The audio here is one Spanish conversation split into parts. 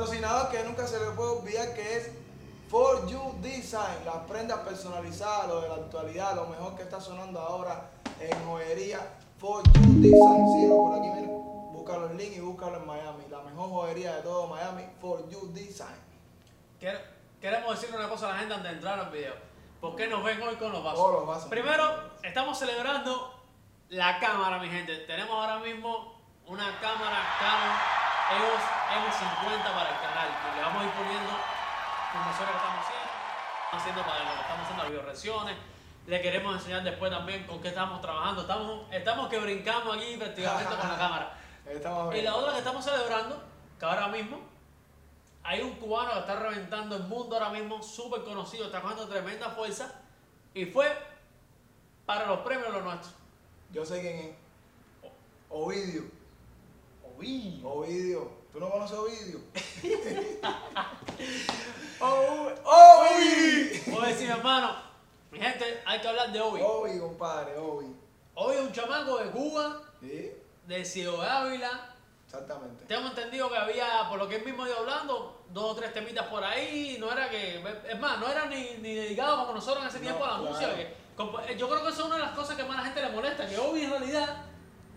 patrocinador que nunca se le puede olvidar que es For You Design, las prendas personalizadas, lo de la actualidad, lo mejor que está sonando ahora en joyería. For You Design, síguelo por aquí, mira. Búscalo en link y búscalo en Miami. La mejor joyería de todo Miami, For You Design. Quer- Queremos decirle una cosa a la gente antes de entrar al video. ¿Por qué nos ven hoy con los vasos? Oh, los vasos. Primero, estamos celebrando la cámara, mi gente. Tenemos ahora mismo una cámara Canon EOS M50 para el canal. Y le vamos a ir poniendo promociones que estamos haciendo. Estamos haciendo para lo que estamos haciendo las bioreacciones. Le queremos enseñar después también con qué estamos trabajando. Estamos, estamos que brincamos aquí prácticamente con la cámara. Y la otra que estamos celebrando, que ahora mismo hay un cubano que está reventando el mundo ahora mismo, súper conocido, está cogiendo tremenda fuerza y fue para los premios lo nuestro. Yo sé quién es. Ovidio. Uy. Ovidio. ¿Tú no conoces a Ovidio? Oh, ¡Ovi! Oye, sí, mi hermano, mi gente, hay que hablar de Obi. Ovi, compadre, Ovi. Obi es un chamaco de Cuba, ¿Sí? de Ciudad de Ávila. Exactamente. Tengo entendido que había, por lo que él mismo iba hablando, dos o tres temitas por ahí. No era que, es más, no era ni, ni dedicado como nosotros en ese No, tiempo a la claro. música. que- yo creo que eso es una de las cosas que más a la gente le molesta, que Obi en realidad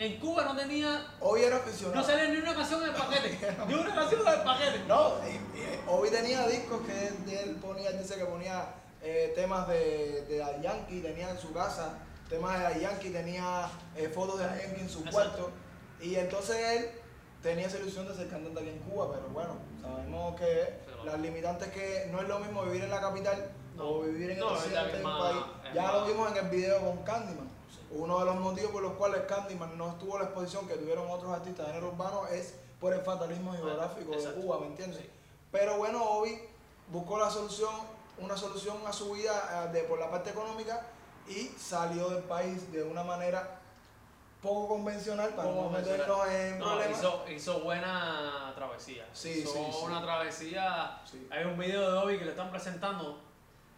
en Cuba no tenía, Ovi era aficionado. no salía ni una canción en el paquete, ni una canción en el paquete. No, y- y Obi tenía discos que él, él ponía, él dice que ponía eh, temas de, de Daddy Yankee, tenía en su casa temas de Daddy Yankee, tenía eh, fotos de Daddy Yankee en su Exacto. cuarto. Y entonces él tenía esa ilusión de ser cantante aquí en Cuba, pero bueno, sabemos que Pero- las limitantes que no es lo mismo vivir en la capital No. o vivir en el No, occidente del país. Ya lo vimos en el video con Candyman. Uno de los motivos por los cuales Candyman no estuvo la exposición que tuvieron otros artistas de género urbano es por el fatalismo geográfico de. Cuba, ¿me entiendes? Sí. Pero bueno, Obi buscó la solución, una solución a su vida eh, de, por la parte económica y salió del país de una manera poco convencional para Poco no meternos en No, problemas. hizo, hizo buena travesía. Sí, hizo sí, sí. una travesía. Sí. Hay un video de Obi que le están presentando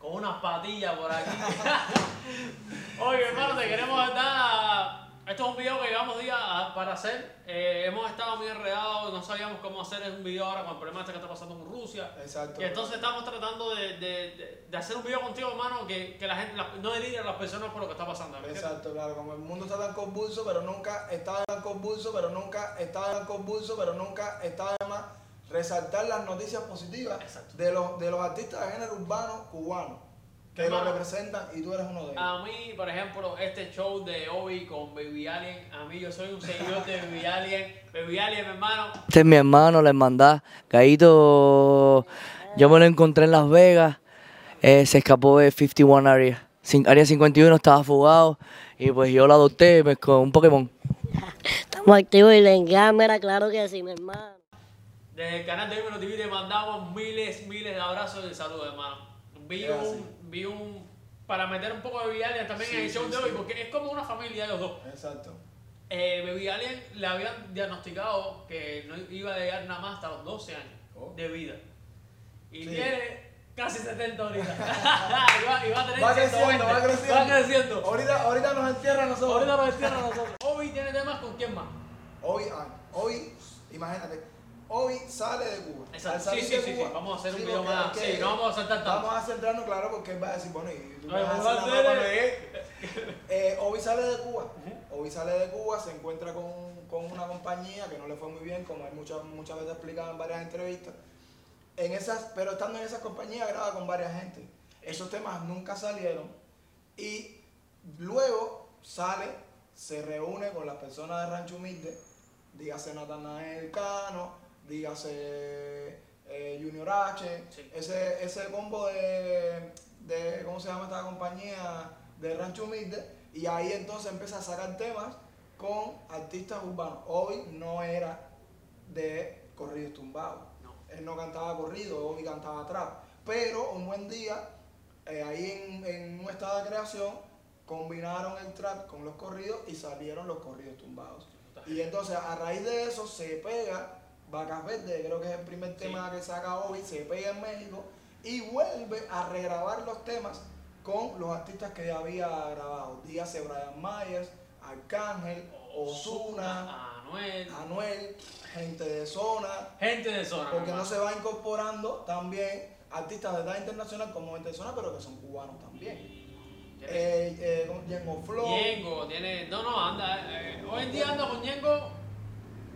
con unas patillas por aquí. Oye, hermano, te queremos dar. Esto es un video que llevamos días a- para hacer. Eh, hemos estado muy enredados, no sabíamos cómo hacer un video ahora con el problema este que está pasando con Rusia. Exacto. Y entonces estamos tratando de, de- de- hacer un video contigo, hermano, que, que la gente la- no dirija a las personas por lo que está pasando. Exacto, claro, como el mundo está tan convulso, pero nunca está tan convulso, pero nunca está tan convulso, pero nunca está de más resaltar las noticias positivas Exacto. de los, de los artistas de género urbano cubanos que lo representan y tú eres uno de ellos. A mí, por ejemplo, este show de Obi con Baby Alien, a mí yo soy un seguidor de Baby Alien. Baby Alien, mi hermano, Este es mi hermano, la hermandad. Caíto, yo me lo encontré en Las Vegas. eh, se escapó de 51 Area. Cin- Área 51 estaba fugado. Y pues yo lo adopté pues, con un Pokémon. Estamos activos y en cámara, claro que sí, mi hermano. Desde el canal de Dímelo TV le mandamos miles, miles de abrazos y de saludos, hermano. Vi un, vi un, para meter un poco de Baby Alien también Sí, en el show sí, de sí. Obi, porque es como una familia los dos. Exacto. Eh, Baby Alien le habían diagnosticado que no iba a llegar nada más hasta los 12 años Oh. de vida. Y tiene casi 70 ahorita. y, va, y va a tener Va creciendo, 120. va creciendo. Va creciendo. Ahorita, ahorita nos entierra a nosotros. Ahorita lo destierran a nosotros. Obi tiene temas con quién más. Hoy, ah, hoy, imagínate, hoy sale de Cuba. Exacto. Al salir Sí, sí, de sí, Cuba- sí. Vamos a hacer un video más. Sí, no vamos a saltar tanto. Vamos a centrarnos, claro, porque él va a decir, bueno, y tú Ay, vas a hacer el- de- Eh, Obi sale de Cuba. Obi sale de Cuba, se encuentra con, con una compañía que no le fue muy bien, como él muchas, muchas veces explicado en varias entrevistas. En esas, pero estando en esas compañías graba con varias gente. Esos temas nunca salieron. Y luego sale, se reúne con las personas de Rancho Humilde, dígase Natanael Cano, dígase eh, Junior H, Sí. ese, ese combo de, de, ¿cómo se llama esta compañía? De Rancho Humilde, y ahí entonces empieza a sacar temas con artistas urbanos. Hoy no era de corridos tumbados. No. Él no cantaba corrido, Obi cantaba trap. Pero un buen día, eh, ahí en, en un estado de creación, combinaron el trap con los corridos y salieron los corridos tumbados. Y entonces a raíz de eso se pega Vacas Verdes, creo que es el primer Sí. tema que saca Obi, se pega en México y vuelve a regrabar los temas con los artistas que ya había grabado. Dígase Brian Myers, Arcángel, Osuna, Anuel, Anuel, gente de zona, gente de zona. porque no se va incorporando también artistas de edad internacional como gente de zona, pero que son cubanos también. Eh, eh, como Yengo Flow, tiene. No, no, anda. eh, hoy en día anda con Ñengo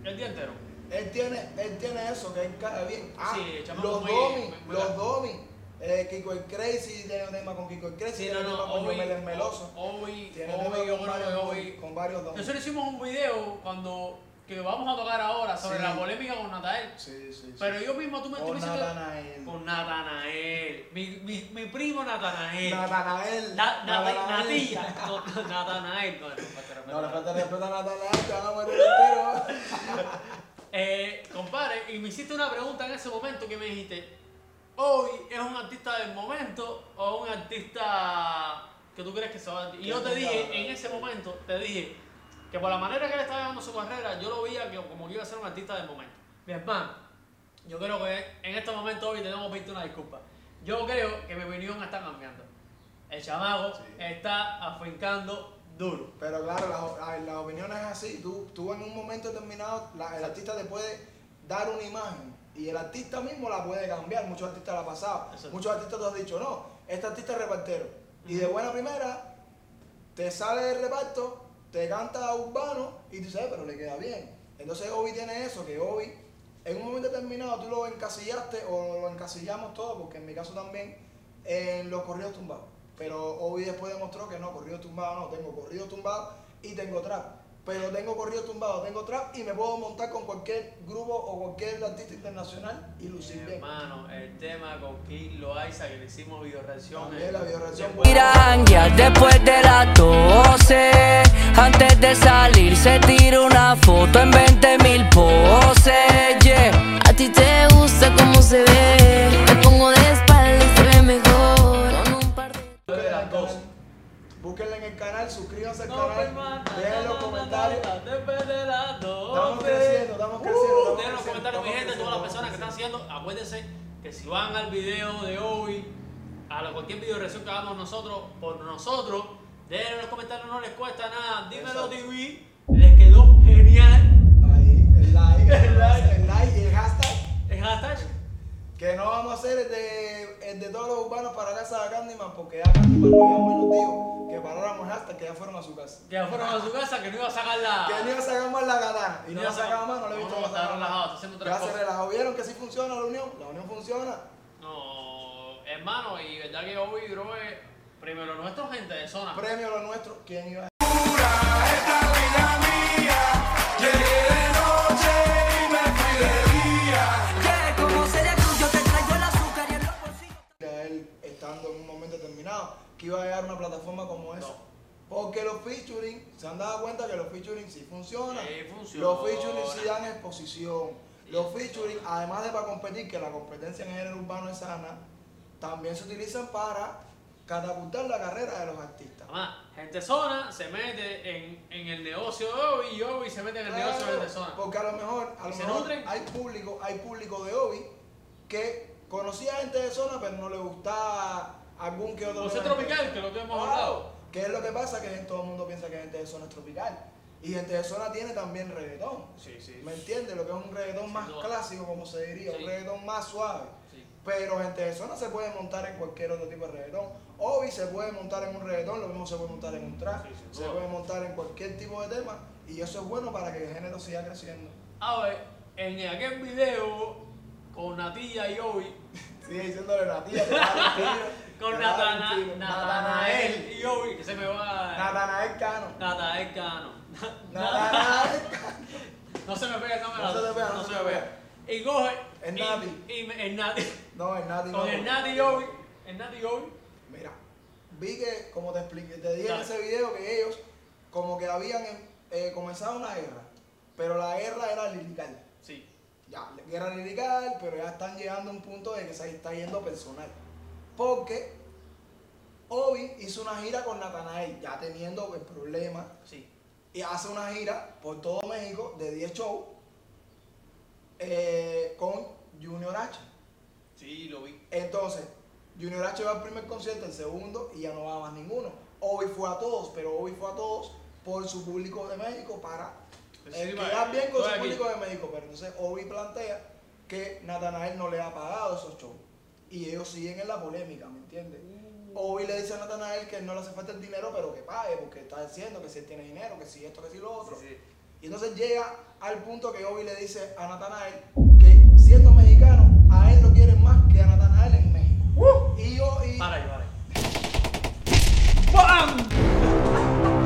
el día entero. Él tiene, él tiene eso, que él cae bien. Ah, Sí, los Domi, los. Domi. Eh, Kiko el Crazy tiene tema con Kiko el Crazy, Sí, tiene no, tema no, con hoy. Yomel el Meloso. Hoy, Tiene hoy, tema con varios, hoy. con varios Domi. Nosotros hicimos un video cuando. que vamos a tocar ahora sobre Sí. la polémica con Natael. Sí, sí, sí. Pero yo mismo, tú me, Con Natanael. Con Natanael. Mi, mi, mi primo Natanael. Natanael. Na- na- Natanael. No, Natanael. No, no, No respeto a Natanael, te van a meter el tiro. Eh, compadre, y me hiciste una pregunta en ese momento que me dijiste, ¿hoy es un artista del momento o un artista que tú crees que se va a... Y yo te dije, en ese momento, te dije que por la manera que él estaba llevando su carrera, yo lo veía que como que iba a ser un artista del momento. Mi hermano, yo creo que en este momento hoy tenemos que pedirte una disculpa. Yo creo que mi opinión está cambiando. El chamaco Sí. está afincando duro. Pero claro, la, la- la opinión es así. Tú, tú en un momento determinado, la- el artista te puede dar una imagen y el artista mismo la puede cambiar. Muchos artistas la han pasado. Exacto. Muchos artistas te han dicho, no, este artista es repartero. Y de buena primera, te sale del reparto, te canta urbano y tú "Eh, pero le queda bien. Entonces Obi tiene eso, que Obi en un momento determinado tú lo encasillaste o lo encasillamos todo, porque en mi caso también, en los corridos tumbados. Pero Obi después demostró que no, corridos tumbados no, tengo corridos tumbados y tengo trap. Pero tengo corridos tumbados, tengo trap y me puedo montar con cualquier grupo o cualquier artista internacional y lucir bien. Hermano, el tema con Kid Loaiza que le hicimos video reacción. También la videoreacción Después- Miran ya después de las 12 Antes de salir se tira una foto en 20 mil poses yeah. A ti te gusta cómo se ve. Canal, suscríbanse al canal, dejen los comentarios. no, no, Después de las 12. Estamos creciendo, estamos creciendo, Uh, estamos Dejen los creciendo, comentarios, mi gente, todas las personas que están haciendo. Acuérdense que si van al video de hoy, a la cualquier video reacción que hagamos nosotros, por nosotros, dejen en los comentarios, no les cuesta nada. Dímelo. TV, les quedó genial. Ahí, el like, El like. like, el like y el hashtag. El hashtag. Que no vamos a hacer el de, el de todos los urbanos para casa de Candyman, porque ya Candyman lo nos dijo que paráramos hasta que ya fueron a su casa. Que ya fueron a su casa, que no iba a sacar la. Que no iba a sacar más la katana. Y no iba a sacar- más, no le he visto No, más está relajado, está haciendo otras Ya se relajó. ¿Vieron que sí funciona la unión? La unión funciona. No, hermano, y verdad que hoy, bro, es primero nuestro gente de zona. Premio lo nuestro. ¿Quién iba a una plataforma como esa? No. Porque los featuring, se han dado cuenta que los featuring sí funcionan. Sí, funciona. Los featuring sí dan exposición. Los featuring, además de para competir, que la competencia en el género urbano es sana, también se utilizan para catapultar la carrera de los artistas. Además, gente zona se mete en, en el negocio de Obi y Obi se mete en el negocio de gente zona. Porque a lo mejor, a lo mejor nutren. hay público, hay público de Obi que conocía gente de zona, pero no le gustaba algún que otro. José. Tropical, que lo que hemos hablado. ¿Qué es lo que pasa? Que todo el mundo piensa que gente de zona es tropical. Y gente de zona tiene también reggaetón. Sí, sí. ¿Me entiendes? Lo que es un reggaetón más clásico, como se diría, Sí. un reggaetón más suave. Sí. Pero gente de zona se puede montar en cualquier otro tipo de reggaetón. Obi se puede montar en un reggaetón, lo mismo se puede montar en un Sí, sin se puede montar en cualquier tipo de tema. Y eso es bueno para que el género siga creciendo. A ver, en aquel video con Natilla y Obi, Sigue diciéndole la con. Natanael y Obi, que se me va. Natanael Cano. Natanael Cano. Natanael No se me pega el nombre. No se te pega, no se te pega. Y coge. Y- Nati. Me- el Nati. No, el Nati no. Con el Nati y Obi. El Nati y Obi. Mira, vi que, como te expliqué, te dije en ese video que ellos como que habían eh, comenzado una guerra, pero la guerra era lirical. Sí. Ya, guerra lirical, pero ya están llegando a un punto de que se está yendo personal. Porque Obi hizo una gira con Natanael, ya teniendo el problema, Sí. y hace una gira por todo México de 10 shows eh, con Junior H. Sí, lo vi. Entonces, Junior H va al primer concierto, el segundo, y ya no va más ninguno. Obi fue a todos, pero Obi fue a todos por su público de México para eh, sí, quedar vale, bien con su aquí. público de México. Pero entonces Obi plantea que Natanael no le ha pagado esos shows. Y ellos siguen en la polémica, ¿me entiendes? Obi le dice a Natanael que no le hace falta el dinero, pero que pague, porque está diciendo que si él tiene dinero, que si esto, que si lo otro. Sí, sí. Y entonces llega al punto que Obi le dice a Natanael que siendo mexicano, a él lo quieren más que a Natanael en México. Y yo, y, Para ahí, para ahí. ¡Bam!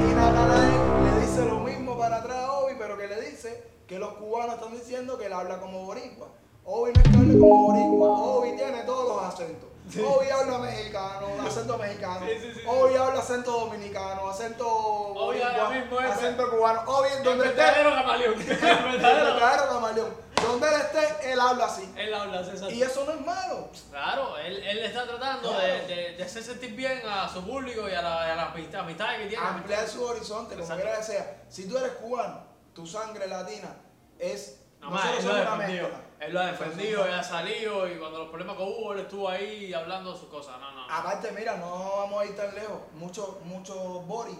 y Natanael le dice lo mismo para atrás a Obi, pero que le dice que los cubanos están diciendo que él habla como boricua. Obi no es que hable como boricua, Obi tiene todos los acentos. Obi habla mexicano, acento mexicano. Sí, sí, sí, sí. Obi habla acento dominicano, acento Obi ahora boricua, mismo es- acento cubano. Obi El donde esté, camaleón. El el verdadero. verdadero camaleón. Donde él esté, él habla así. Él habla, César. Y eso no es malo. Claro, él, él está tratando Claro. de, de, de hacer sentir bien a su público y a, la, a las amistad- que tiene. Ampliar su horizonte, como Exacto. quiera que sea. Si tú eres cubano, tu sangre latina es. No nosotros somos una mezcla. Él lo ha defendido, él ha salido y cuando los problemas que hubo, él estuvo ahí hablando de sus cosas. No, no. Aparte, mira, no vamos a ir tan lejos. Muchos muchos Boris,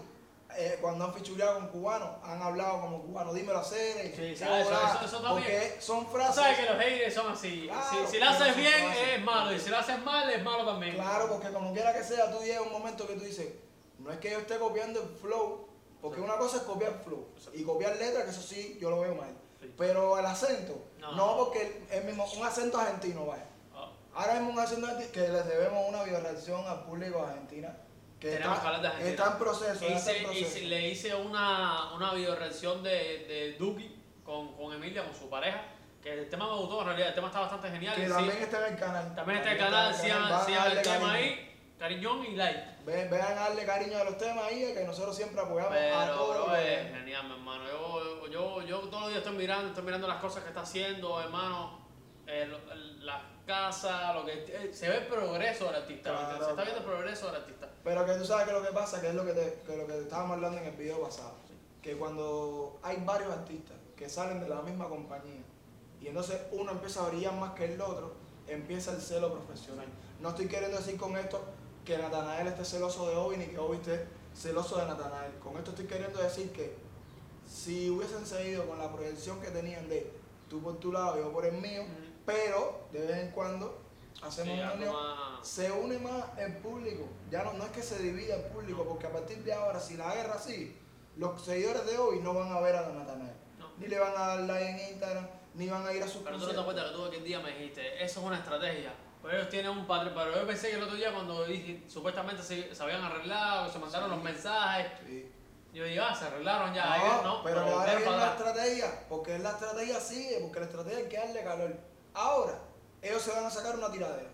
eh, cuando han fichureado con cubanos, han hablado como cubanos. Dímelo a hacer. Sí, sí, eso- eso- eso también. Porque son Tú frases. sabes que los haters son así. Claro, si, si lo pero haces bien, es malo. Y si lo haces mal, es malo también. Claro, porque como quiera que sea, tú llegas un momento que tú dices, no es que yo esté copiando el flow, porque una cosa es copiar flow y copiar letras, que eso sí, yo lo veo mal. Sí. Pero el acento, No. no, porque el, el mismo, un acento argentino, vaya. Oh, Ahora mismo un acento argentino que les debemos una bioreacción al público argentino, que Tenemos que está, hablar de Argentina. está en proceso, ya está hice- en proceso. hice- le hice una, una videoreacción de, de Duki con, con Emilia, con su pareja. Que el tema me gustó, en realidad el tema está bastante genial. que y sí, también está en el canal. también está el canal, sigan, a sigan el tema ahí, cariñón y like. Ve- Vean a darle cariño a los temas ahí, que nosotros siempre apoyamos a Pero, todos. bro, los es que- genial, mi hermano. Yo, yo, yo todos los días estoy mirando, estoy mirando las cosas que está haciendo, hermano. Eh, lo- el- la casa, lo que eh, se ve el progreso del artista. se está viendo el progreso del artista. Pero que tú sabes que lo que pasa, que es lo que, te, que lo que estábamos hablando en el video pasado, que cuando hay varios artistas que salen de la misma compañía y entonces uno empieza a brillar más que el otro, empieza el celo profesional. No estoy queriendo decir con esto que Natanael esté celoso de Obi ni que Obi esté celoso de Natanael. Con esto estoy queriendo decir que si hubiesen seguido con la proyección que tenían de tú por tu lado, yo por el mío, pero de vez en cuando hacemos Sí, una unión, más- se une más el público. Ya no, no es que se divida el público, porque a partir de ahora, si la guerra sigue, los seguidores de hoy no van a ver a Natanael. No. Ni le van a dar like en Instagram, ni van a ir a sus Pero tú no te cuenta que tú aquel día me dijiste, eso es una estrategia. Pero ellos tienen un patrón. Pero yo pensé que el otro día cuando dije, supuestamente se, se habían arreglado, se mandaron Sí. los mensajes, Sí. yo dije, ah, se arreglaron ya. No, no, pero que ahora viene la estrategia, porque la estrategia sigue, porque la estrategia hay que darle calor. Ahora, ellos se van a sacar una tiradera.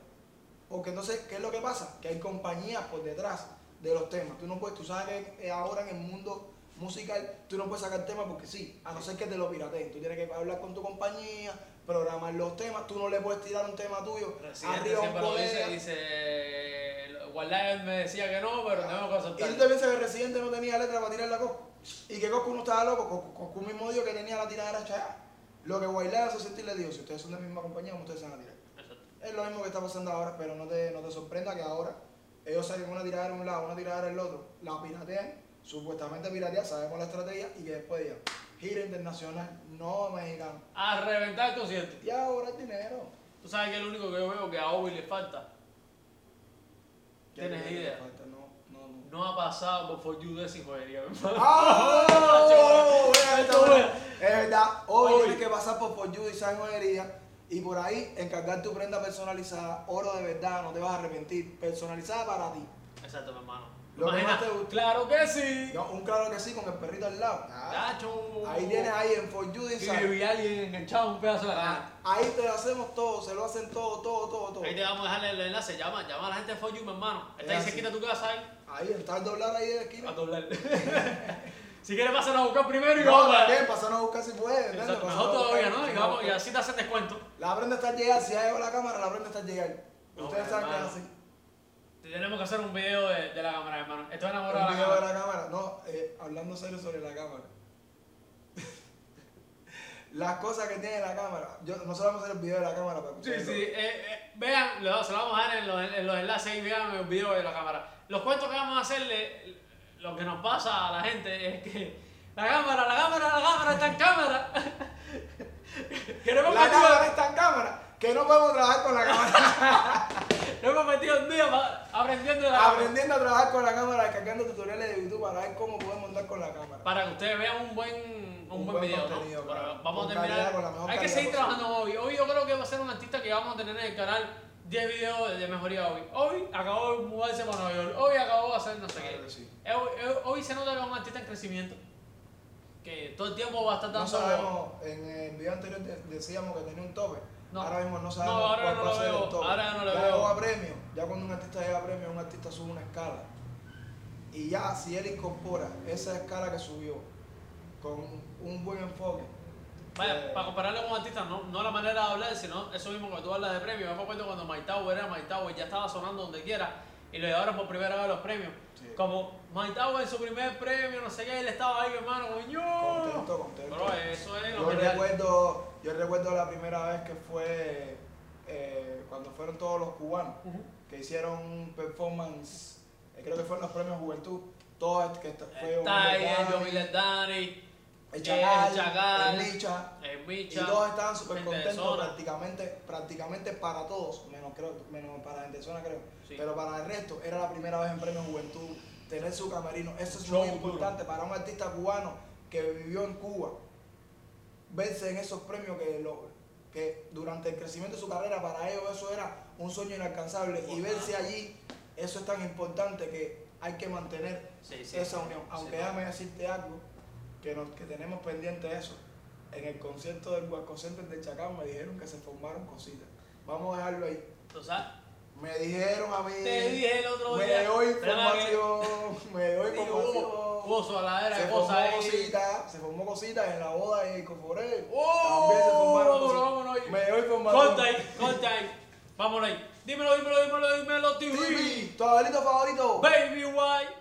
Porque entonces, ¿qué es lo que pasa? Que hay compañías por detrás de los temas. Tú no puedes, tú sabes que eh, ahora en el mundo musical, tú no puedes sacar temas porque sí, a no ser que te lo pirateen. Tú tienes que hablar con tu compañía, programar los temas, tú no le puedes tirar un tema tuyo arriba a un dice, colega. dice, Wildlife me decía que no, pero tenemos que Y tú te aceptar. piensas que el Residente no tenía letra para tirar la Coscu. Y que Coscu no estaba loco, Coscu, mismo dijo que tenía la tiradera hecha ya. Lo que Guaylá hace sentir le dijo, si ustedes son de la misma compañía, ¿cómo ustedes se van a tirar? Exacto. Es lo mismo que está pasando ahora, pero no te, no te sorprenda que ahora ellos salen una tiradera en un lado, una tiradera en el otro, la piratean, supuestamente piratean, sabemos la estrategia, y que después digan, gira internacional, no mexicano. A reventar el concierto. Y ahora el dinero. Tú sabes que es lo único que yo veo que a Obi le falta. ¿Qué ¿Tienes idea? le falta? No, no, no. No ha pasado por For You sin jodería, mi hermano. ¡Ah! Buena. Es verdad, hoy Hoy. tienes que pasar por For You Design Joyería y por ahí encargar tu prenda personalizada, oro de verdad, no te vas a arrepentir, personalizada para ti. Exacto, mi hermano. Lo que Imagina, más te guste. Claro que sí. Un claro que sí, con el perrito al lado. Ah. Ahí tienes ahí en For You Y vi a alguien enganchado un pedazo de la cara. Ah, Ahí te lo hacemos todo, se lo hacen todo, todo, todo, todo. Ahí te vamos a dejar el enlace. Llama, llama a la gente de For You, mi hermano. Está ahí Es cerquita de tu casa ahí. Ahí está el doblar ahí de la esquina. A doblar. si quieres, pásanos a buscar primero y No, vamos a también, pasaron a buscar si Pasaron Mejor todavía, ¿no? Y, vamos, así te hacen descuento. La prenda está al llegar, si ya llegó la cámara, la prenda está al llegar. Ustedes saben que es así. Tenemos que hacer un video de, de la cámara, hermano. Estoy enamorado Un de la video de cámara. la cámara. No, serio sobre la cámara. Las cosas que tiene la cámara. Yo, nosotros vamos a hacer el video de la cámara para Sí, sí. eh, eh, vean, lo- se lo vamos a dar en los, en los enlaces y vean el video de la cámara. Los cuentos que vamos a hacerle, lo que nos pasa a la gente es que la cámara, la cámara, la cámara está en cámara. Queremos La cámara está en cámara, que no podemos trabajar con la cámara. nos hemos metido un día aprendiendo la. Aprendiendo a trabajar con la cámara, descargando tutoriales de YouTube para ver cómo podemos andar con la cámara. Para que ustedes vean un buen, un Un buen buen video, ¿no? Vamos a terminar. con la mejor Hay que seguir posible. trabajando hoy. Hoy yo creo que va a ser un artista que vamos a tener en el canal 10 videos de mejoría hoy. Hoy acabó de mudarse para Nueva York. Hoy acabó de hacer no sé Claro qué. sí. Eh, Hoy, eh, hoy se nota que es un artista en crecimiento. Que todo el tiempo va a estar No dando. sabemos, en el video anterior de- decíamos que tenía un tope. No. Ahora mismo no No, sabemos ahora cuál no va a ser el tope. ahora ya no lo ya veo. a premio. Ya cuando un artista llega a premio, un artista sube una escala. Y ya si él incorpora esa escala que subió con un buen enfoque. Vaya, eh, para compararlo con un artista, no, no la manera de hablar, sino eso mismo que tú hablas de premios. Yo me acuerdo cuando My Tower era My Tower, ya estaba sonando donde quiera y lo llevaron por primera vez los premios. Sí. Como My Tower en su primer premio, no sé qué, él estaba ahí, hermano, coño. Contento, contento. Pero eso es lo Yo que recuerdo, yo recuerdo la primera vez que fue eh, cuando fueron todos los cubanos que hicieron un performance, eh, creo que fueron los premios Juventud, todos que fue el el Chacal, el Micha, y todos estaban súper contentos prácticamente, prácticamente para todos, menos creo, menos para la gente de zona creo, Sí. pero para el resto era la primera vez en Premios Juventud tener su camerino, eso es Show muy duro. importante para un artista cubano que vivió en Cuba, verse en esos premios que lo que durante el crecimiento de su carrera para ellos eso era un sueño inalcanzable. Y verse allí eso es tan importante que hay que mantener Sí, sí, esa unión. aunque sí. déjame decirte algo que, nos, que tenemos pendiente eso. En el concierto del Huasco Center de Chacán me dijeron que se formaron cositas. Vamos a dejarlo ahí. ¿Tú sabes? me dijeron a mí Te dije el otro me día. dio información me dio información Hubo soladera se de formó ahí. cositas, se formó cositas en la boda de Coforel. ¡Oh! También se formaron Vámonos, cositas. vámonos ahí. Me dio información. Corta ahí, corta ahí. Vámonos ahí. Dímelo, dímelo, dímelo, dímelo, TV. TV, tu abuelito favorito. Baby White.